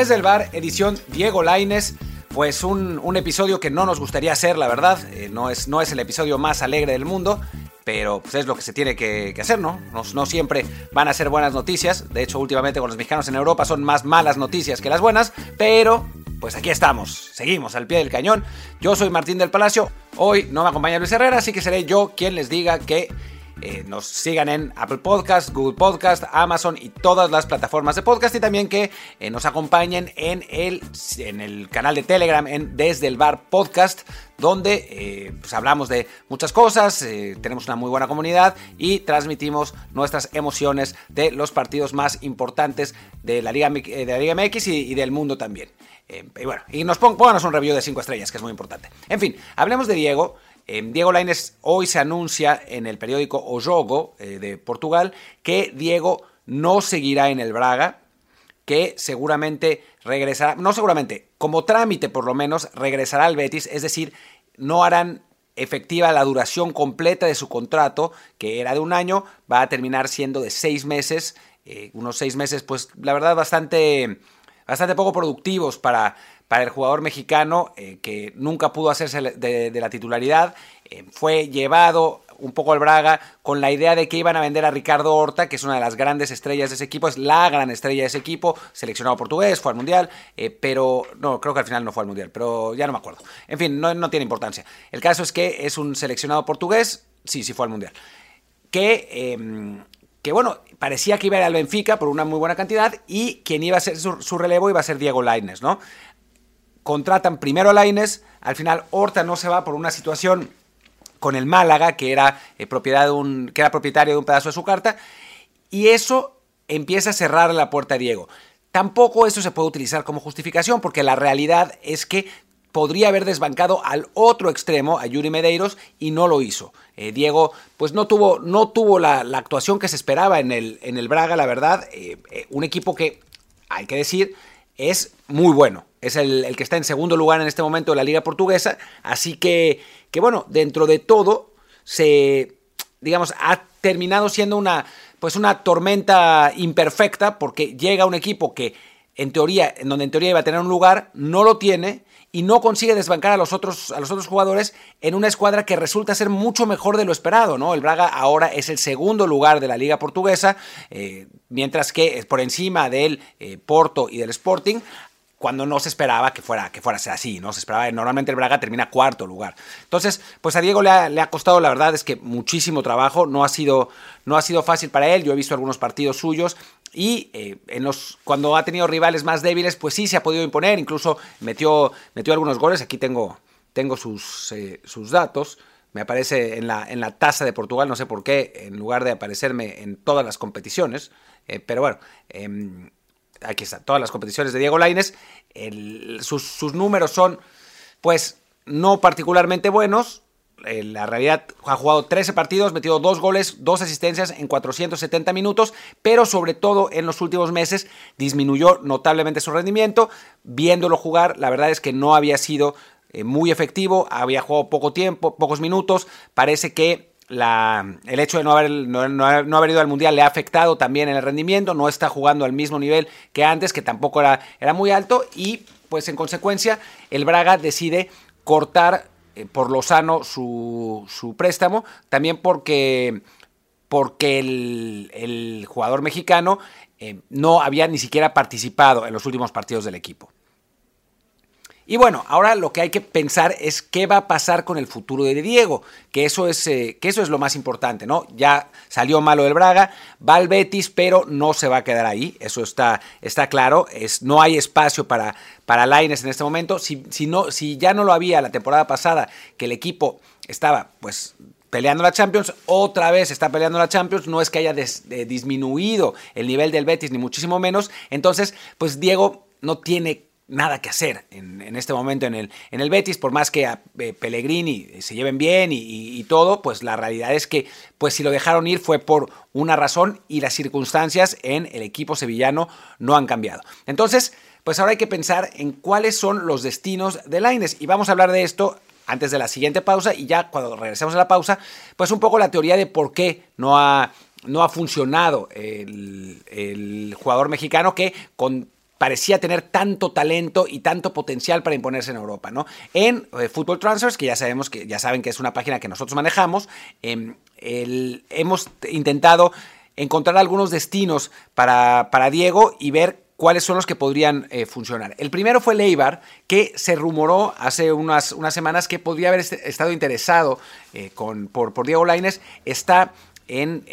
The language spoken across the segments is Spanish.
Desde el bar, edición Diego Laines. Pues un, un episodio que no nos gustaría hacer, la verdad. Eh, no, es, no es el episodio más alegre del mundo, pero pues es lo que se tiene que, hacer, ¿no? ¿no? ¿no? siempre van a ser buenas noticias. De hecho, últimamente con los mexicanos en Europa son más malas noticias que las buenas, pero pues aquí estamos, seguimos al pie del cañón. Yo soy Martín del Palacio, hoy no me acompaña Luis Herrera, así que seré yo quien les diga que eh, nos sigan en Apple Podcast, Google Podcast, Amazon y todas las plataformas de podcast y también que eh, nos acompañen en el, en el canal de Telegram en Desde el Bar Podcast donde eh, pues hablamos de muchas cosas, tenemos una muy buena comunidad y transmitimos nuestras emociones de los partidos más importantes de la Liga, de la Liga MX y, del mundo también. Y bueno, y nos pon, pónganos un review de 5 estrellas, que es muy importante. En fin, hablemos de Diego. Diego Lainez hoy se anuncia en el periódico O Jogo eh, de Portugal que Diego no seguirá en el Braga, que seguramente regresará, no seguramente, como trámite por lo menos, regresará al Betis, es decir, no harán efectiva la duración completa de su contrato, que era de un año, va a terminar siendo de seis meses, eh, unos seis meses, pues la verdad bastante, bastante poco productivos para, para el jugador mexicano eh, que nunca pudo hacerse de, la titularidad. Eh, fue llevado un poco al Braga con la idea de que iban a vender a Ricardo Horta, que es una de las grandes estrellas de ese equipo, es la gran estrella de ese equipo, seleccionado portugués, fue al Mundial, eh, pero no, creo que al final no fue al Mundial, pero ya no me acuerdo. En fin, no, no tiene importancia. El caso es que es un seleccionado portugués, sí, sí fue al Mundial, que... Que bueno, parecía que iba a ir al Benfica por una muy buena cantidad y quien iba a ser su, su relevo iba a ser Diego Laines, ¿no? Contratan primero a Laines, al final Horta no se va por una situación con el Málaga, que era, eh, propiedad de un, que era propietario de un pedazo de su carta, y eso empieza a cerrar la puerta a Diego. Tampoco eso se puede utilizar como justificación, porque la realidad es que podría haber desbancado al otro extremo, a Yuri Medeiros, y no lo hizo. Eh, Diego, pues no tuvo, no tuvo la, actuación que se esperaba en el, en el Braga, la verdad. Eh, eh, un equipo que, hay que decir, es muy bueno. Es el, el, que está en segundo lugar en este momento de la Liga Portuguesa. Así que, que bueno, dentro de todo, se, digamos, ha terminado siendo una, pues una tormenta imperfecta, porque llega un equipo que, en teoría, en donde en teoría iba a tener un lugar, no lo tiene y no consigue desbancar a los otros, a los otros jugadores en una escuadra que resulta ser mucho mejor de lo esperado. ¿no? El Braga ahora es el segundo lugar de la liga portuguesa, eh, mientras que por encima del eh, Porto y del Sporting cuando no se esperaba que fuera, que fuera así, ¿no? Se esperaba, normalmente el Braga termina cuarto lugar. Entonces, pues a Diego le ha, le ha, costado, la verdad es que muchísimo trabajo, no ha sido, no ha sido fácil para él, yo he visto algunos partidos suyos y eh, en los, cuando ha tenido rivales más débiles, pues sí se ha podido imponer, incluso metió, metió algunos goles, aquí tengo, tengo sus, eh, sus datos, me aparece en la, en la tasa de Portugal, no sé por qué, en lugar de aparecerme en todas las competiciones, eh, pero bueno, eh, aquí está, todas las competiciones de Diego Laines, sus, sus, números son, pues, no particularmente buenos. Eh, la realidad ha jugado 13 partidos, metido dos goles, dos asistencias en 470 minutos, pero sobre todo en los últimos meses disminuyó notablemente su rendimiento. Viéndolo jugar, la verdad es que no había sido eh, muy efectivo, había jugado poco tiempo, pocos minutos. Parece que el hecho de no haber, no, haber, ido al Mundial le ha afectado también en el rendimiento, no está jugando al mismo nivel que antes, que tampoco era, era muy alto, y pues en consecuencia el Braga decide cortar por lo sano su, su préstamo, también porque, porque el, el jugador mexicano eh, no había ni siquiera participado en los últimos partidos del equipo. Y bueno, ahora lo que hay que pensar es qué va a pasar con el futuro de Diego, que eso es, eh, que eso es lo más importante, ¿no? Ya salió malo del Braga, va al Betis, pero no se va a quedar ahí, eso está, está claro, es, no hay espacio para, para Laines en este momento, si, si, no, si ya no lo había la temporada pasada, que el equipo estaba pues peleando la Champions, otra vez está peleando la Champions, no es que haya eh, disminuido el nivel del Betis, ni muchísimo menos, entonces pues Diego no tiene nada que hacer en, este momento en el, en el Betis, por más que a eh, Pellegrini se lleven bien y, todo, pues la realidad es que pues si lo dejaron ir fue por una razón y las circunstancias en el equipo sevillano no han cambiado. Entonces, pues ahora hay que pensar en cuáles son los destinos de Laines y vamos a hablar de esto antes de la siguiente pausa y ya cuando regresemos a la pausa, pues un poco la teoría de por qué no ha, no ha funcionado el jugador mexicano que con parecía tener tanto talento y tanto potencial para imponerse en Europa, ¿no? En eh, Football Transfers, que ya sabemos que ya saben que es una página que nosotros manejamos, em, hemos intentado encontrar algunos destinos para, para Diego y ver cuáles son los que podrían eh, funcionar. El primero fue Leibar, que se rumoró hace unas, unas semanas que podría haber estado interesado eh, con, por, por Diego Laines. Está en,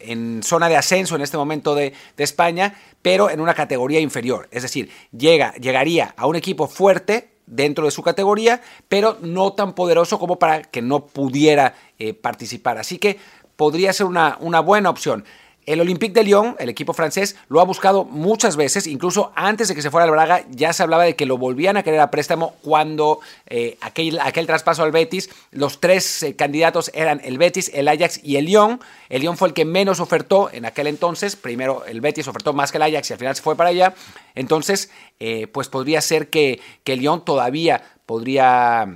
en zona de ascenso en este momento de, España, pero en una categoría inferior. Es decir, llega, llegaría a un equipo fuerte dentro de su categoría, pero no tan poderoso como para que no pudiera eh, participar. Así que podría ser una, una buena opción. El Olympique de Lyon, el equipo francés, lo ha buscado muchas veces, incluso antes de que se fuera al Braga, ya se hablaba de que lo volvían a querer a préstamo cuando eh, aquel, aquel, traspaso al Betis, los tres eh, candidatos eran el Betis, el Ajax y el Lyon. El Lyon fue el que menos ofertó en aquel entonces, primero el Betis ofertó más que el Ajax y al final se fue para allá. Entonces, eh, pues podría ser que, que el Lyon todavía podría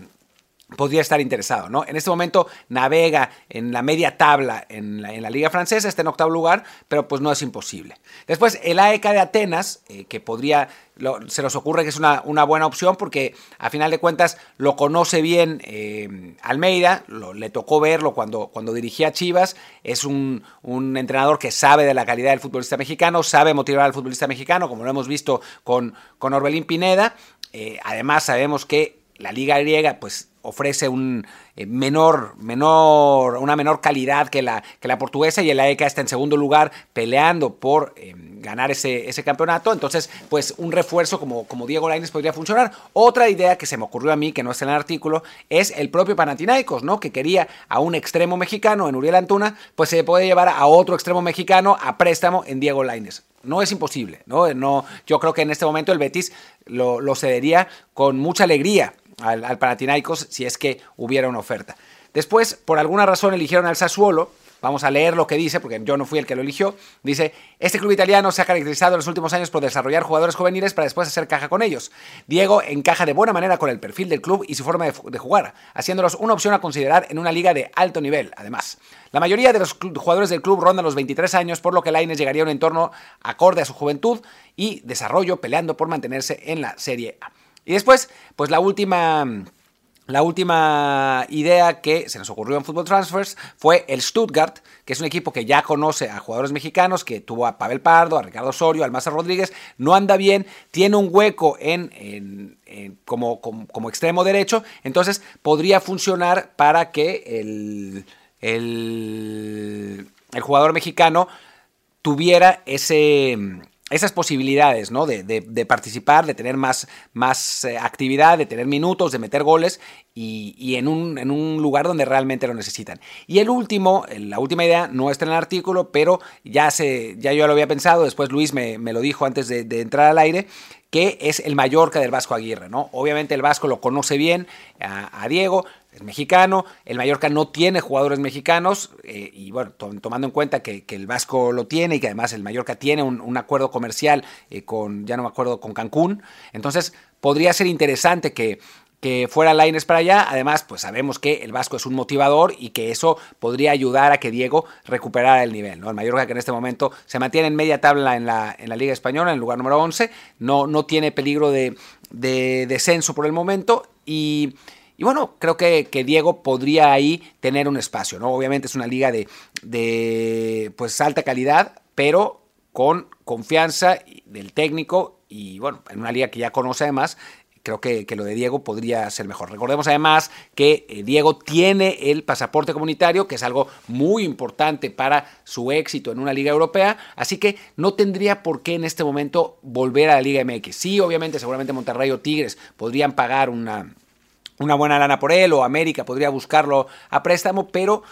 podría estar interesado, ¿no? En este momento navega en la media tabla en la, liga francesa, está en octavo lugar, pero pues no es imposible. Después el AEK de Atenas, eh, que podría, se nos ocurre que es una, buena opción porque a final de cuentas lo conoce bien eh, Almeida, le tocó verlo cuando, cuando dirigía Chivas, es un, entrenador que sabe de la calidad del futbolista mexicano, sabe motivar al futbolista mexicano, como lo hemos visto con, con Orbelín Pineda, eh, además sabemos que la liga griega pues ofrece un eh, menor, menor, una menor calidad que la, que la portuguesa y el AEK está en segundo lugar peleando por eh, ganar ese, ese, campeonato. Entonces, pues un refuerzo como, como Diego Lainez podría funcionar. Otra idea que se me ocurrió a mí, que no está en el artículo, es el propio Panathinaikos, ¿no? Que quería a un extremo mexicano en Uriel Antuna, pues se puede llevar a otro extremo mexicano a préstamo en Diego Lainez. No es imposible, ¿no? no yo creo que en este momento el Betis lo cedería con mucha alegría al, al si es que hubiera una oferta. Después, por alguna razón, eligieron al Sassuolo. Vamos a leer lo que dice, porque yo no fui el que lo eligió. Dice, este club italiano se ha caracterizado en los últimos años por desarrollar jugadores juveniles para después hacer caja con ellos. Diego encaja de buena manera con el perfil del club y su forma de, jugar, haciéndolos una opción a considerar en una liga de alto nivel, además. La mayoría de los jugadores del club rondan los 23 años, por lo que Laines llegaría a un entorno acorde a su juventud y desarrollo, peleando por mantenerse en la Serie A. Y después, pues la última... La última idea que se nos ocurrió en Football Transfers fue el Stuttgart, que es un equipo que ya conoce a jugadores mexicanos, que tuvo a Pavel Pardo, a Ricardo Osorio, al Maza Rodríguez, no anda bien, tiene un hueco en, como, como, extremo derecho, entonces podría funcionar para que el, el, el jugador mexicano tuviera ese esas posibilidades, ¿no? De, participar, de tener más, más eh, actividad, de tener minutos, de meter goles y, en, un, en, un, lugar donde realmente lo necesitan. Y el último, la última idea no está en el artículo, pero ya, se, ya yo lo había pensado, después Luis me, lo dijo antes de, entrar al aire, que es el Mallorca del Vasco Aguirre, ¿no? Obviamente el Vasco lo conoce bien a Diego, es mexicano, el Mallorca no tiene jugadores mexicanos eh, y bueno, tomando en cuenta que, el Vasco lo tiene y que además el Mallorca tiene un, acuerdo comercial eh, con, ya no me acuerdo, con Cancún, entonces podría ser interesante que, que fuera Laines para allá. Además, pues sabemos que el Vasco es un motivador y que eso podría ayudar a que Diego recuperara el nivel. El Mallorca que en este momento se mantiene en media tabla en la, en la Liga Española, en el lugar número 11, no, no tiene peligro de, de descenso por el momento y y bueno, creo que, Diego podría ahí tener un espacio, ¿no? Obviamente es una liga de, de pues alta calidad, pero con confianza del técnico y bueno, en una liga que ya conoce además, creo que, lo de Diego podría ser mejor. Recordemos además que eh, Diego tiene el pasaporte comunitario, que es algo muy importante para su éxito en una liga europea, así que no tendría por qué en este momento volver a la Liga MX. Sí, obviamente, seguramente Monterrey o Tigres podrían pagar una una buena lana por él o América podría buscarlo a préstamo, pero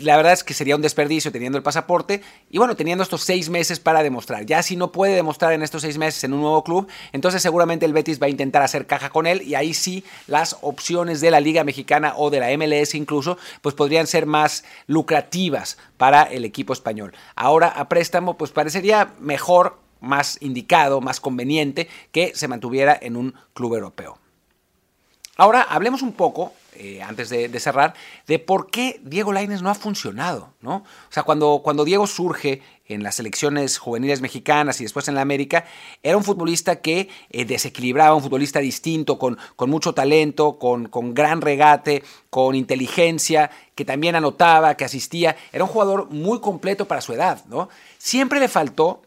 la verdad es que sería un desperdicio teniendo el pasaporte y bueno, teniendo estos seis meses para demostrar. Ya si no puede demostrar en estos seis meses en un nuevo club, entonces seguramente el Betis va a intentar hacer caja con él y ahí sí las opciones de la Liga Mexicana o de la MLS incluso, pues podrían ser más lucrativas para el equipo español. Ahora a préstamo, pues parecería mejor, más indicado, más conveniente que se mantuviera en un club europeo. Ahora hablemos un poco eh, antes de, cerrar, de por qué Diego Laines no ha funcionado, ¿no? O sea, cuando, cuando Diego surge en las selecciones juveniles mexicanas y después en la América, era un futbolista que eh, desequilibraba, un futbolista distinto, con, con mucho talento, con, con, gran regate, con inteligencia, que también anotaba, que asistía. Era un jugador muy completo para su edad, ¿no? Siempre le faltó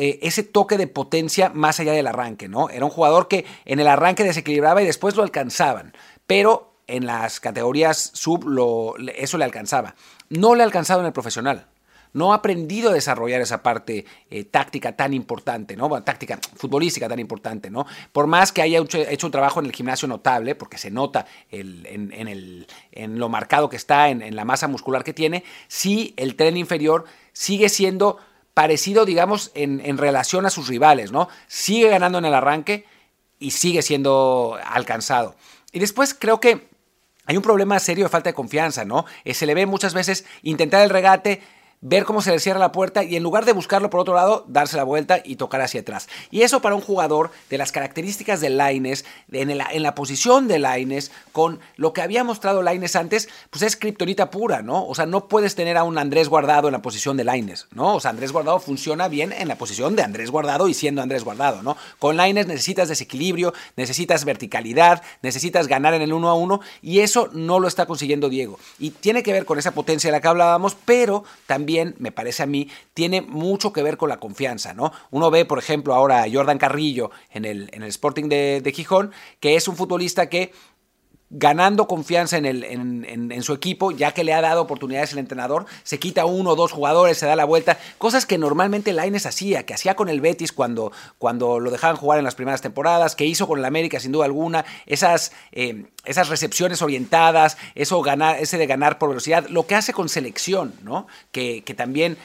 eh, ese toque de potencia más allá del arranque, ¿no? Era un jugador que en el arranque desequilibraba y después lo alcanzaban, pero en las categorías sub lo, eso le alcanzaba. No le ha alcanzado en el profesional. No ha aprendido a desarrollar esa parte eh, táctica tan importante, ¿no? táctica futbolística tan importante, ¿no? Por más que haya hecho, un trabajo en el gimnasio notable, porque se nota en, lo marcado que está, en, la masa muscular que tiene, sí el tren inferior sigue siendo parecido, digamos, en, en relación a sus rivales, ¿no? Sigue ganando en el arranque y sigue siendo alcanzado. Y después creo que hay un problema serio de falta de confianza, ¿no? Eh, se le ve muchas veces intentar el regate, ver cómo se le cierra la puerta y en lugar de buscarlo por otro lado, darse la vuelta y tocar hacia atrás. Y eso para un jugador de las características de Laines, en, en la posición de Laines, con lo que había mostrado Laines antes, pues es kriptonita pura, ¿no? O sea, no puedes tener a un Andrés Guardado en la posición de Laines, ¿no? O sea, Andrés Guardado funciona bien en la posición de Andrés Guardado y siendo Andrés Guardado, ¿no? Con Laines necesitas desequilibrio, necesitas verticalidad, necesitas ganar en el uno a uno y eso no lo está consiguiendo Diego. Y tiene que ver con esa potencia de la que hablábamos, pero también me parece a mí, tiene mucho que ver con la confianza, ¿no? Uno ve, por ejemplo, ahora a Jordan Carrillo en el, en el Sporting de, de Gijón, que es un futbolista que ganando confianza en, el, en, su equipo, ya que le ha dado oportunidades el entrenador, se quita uno o dos jugadores, se da la vuelta, cosas que normalmente Laines hacía, que hacía con el Betis cuando, cuando lo dejaban jugar en las primeras temporadas, que hizo con el América sin duda alguna, esas, eh, esas recepciones orientadas, eso ganar, ese de ganar por velocidad, lo que hace con selección, ¿no? Que, que también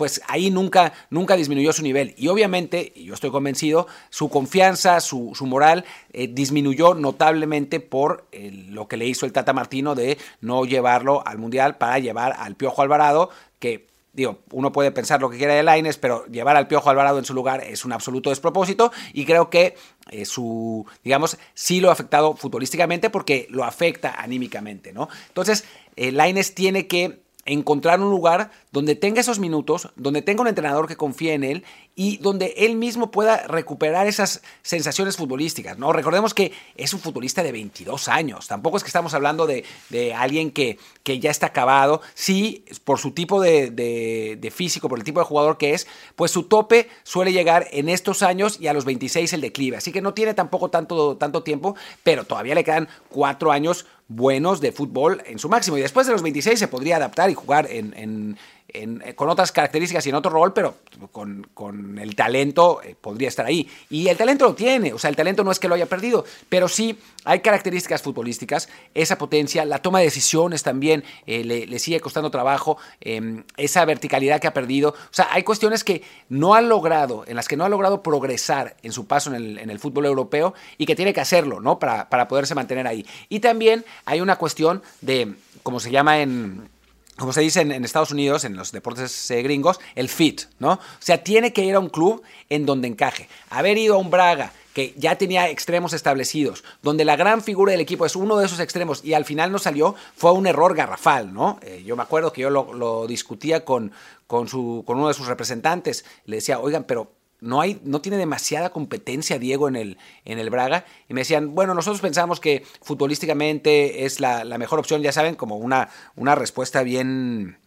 pues ahí nunca, nunca disminuyó su nivel. Y obviamente, y yo estoy convencido, su confianza, su, moral eh, disminuyó notablemente por lo que le hizo el Tata Martino de no llevarlo al Mundial para llevar al Piojo Alvarado, que digo, uno puede pensar lo que quiera de Laines, pero llevar al Piojo Alvarado en su lugar es un absoluto despropósito y creo que eh, su, digamos, sí lo ha afectado futbolísticamente porque lo afecta anímicamente, ¿no? Entonces, eh, Laines tiene que encontrar un lugar donde tenga esos minutos, donde tenga un entrenador que confíe en él y donde él mismo pueda recuperar esas sensaciones futbolísticas. ¿no? Recordemos que es un futbolista de 22 años, tampoco es que estamos hablando de, alguien que, que, ya está acabado, sí, por su tipo de, de, físico, por el tipo de jugador que es, pues su tope suele llegar en estos años y a los 26 el declive, así que no tiene tampoco tanto, tanto tiempo, pero todavía le quedan cuatro años buenos de fútbol en su máximo. Y después de los 26 se podría adaptar y jugar en, eh, con otras características y en otro rol, pero con, el talento eh, podría estar ahí. Y el talento lo tiene, o sea, el talento no es que lo haya perdido, pero sí hay características futbolísticas, esa potencia, la toma de decisiones también eh, le, sigue costando trabajo, em, esa verticalidad que ha perdido. O sea, hay cuestiones que no ha logrado, en las que no ha logrado progresar en su paso en el, fútbol europeo y que tiene que hacerlo, ¿no? Para, para poderse mantener ahí. Y también hay una cuestión de, como se llama en como se dice en, Estados Unidos, en los deportes eh, gringos, el fit, ¿no? O sea, tiene que ir a un club en donde encaje. Haber ido a un Braga que ya tenía extremos establecidos, donde la gran figura del equipo es uno de esos extremos y al final no salió, fue un error garrafal, ¿no? Eh, yo me acuerdo que yo lo, discutía con, con, su, con uno de sus representantes, le decía, oigan, pero no, hay, no tiene demasiada competencia Diego en el, en el Braga. Y me decían, bueno, nosotros pensamos que futbolísticamente es la, mejor opción, ya saben, como una, una respuesta bien,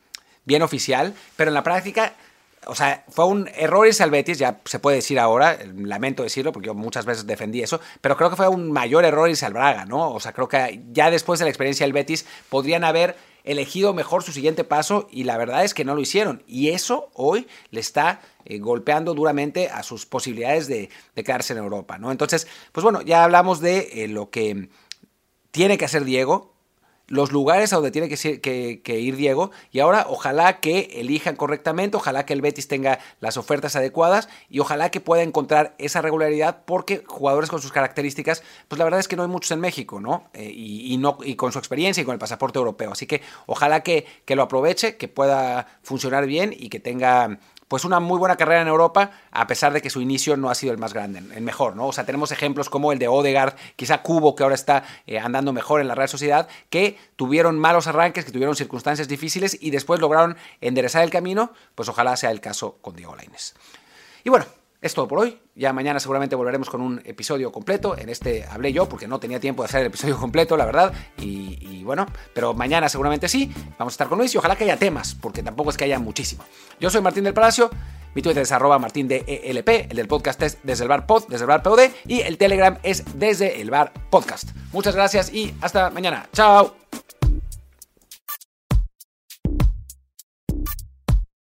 bien oficial, pero en la práctica o sea, fue un error irse al Betis, ya se puede decir ahora, lamento decirlo porque yo muchas veces defendí eso, pero creo que fue un mayor error irse al Braga, ¿no? O sea, creo que ya después de la experiencia del Betis podrían haber elegido mejor su siguiente paso y la verdad es que no lo hicieron. Y eso hoy le está eh, golpeando duramente a sus posibilidades de, quedarse en Europa. ¿no? Entonces, pues bueno, ya hablamos de eh, lo que tiene que hacer Diego, los lugares a donde tiene que, ir Diego y ahora ojalá que elijan correctamente, ojalá que el Betis tenga las ofertas adecuadas y ojalá que pueda encontrar esa regularidad porque jugadores con sus características, pues la verdad es que no hay muchos en México, ¿no? Eh, y, con su experiencia y con el pasaporte europeo. Así que ojalá que lo aproveche, que pueda funcionar bien y que tenga pues una muy buena carrera en Europa, a pesar de que su inicio no ha sido el más grande, el mejor, ¿no? O sea, tenemos ejemplos como el de Odegaard, quizá Cubo, que ahora está eh, andando mejor en la Real Sociedad, que tuvieron malos arranques, que tuvieron circunstancias difíciles y después lograron enderezar el camino, pues ojalá sea el caso con Diego Lainez. Y bueno, es todo por hoy. Ya mañana seguramente volveremos con un episodio completo. En este hablé yo porque no tenía tiempo de hacer el episodio completo, la verdad. Y, bueno, pero mañana seguramente sí. Vamos a estar con Luis y ojalá que haya temas, porque tampoco es que haya muchísimo. Yo soy Martín del Palacio. Mi Twitter es arroba martín ELP, el del podcast es desde el bar pod, desde el bar POD y el Telegram es desde el bar podcast. Muchas gracias y hasta mañana. Chao.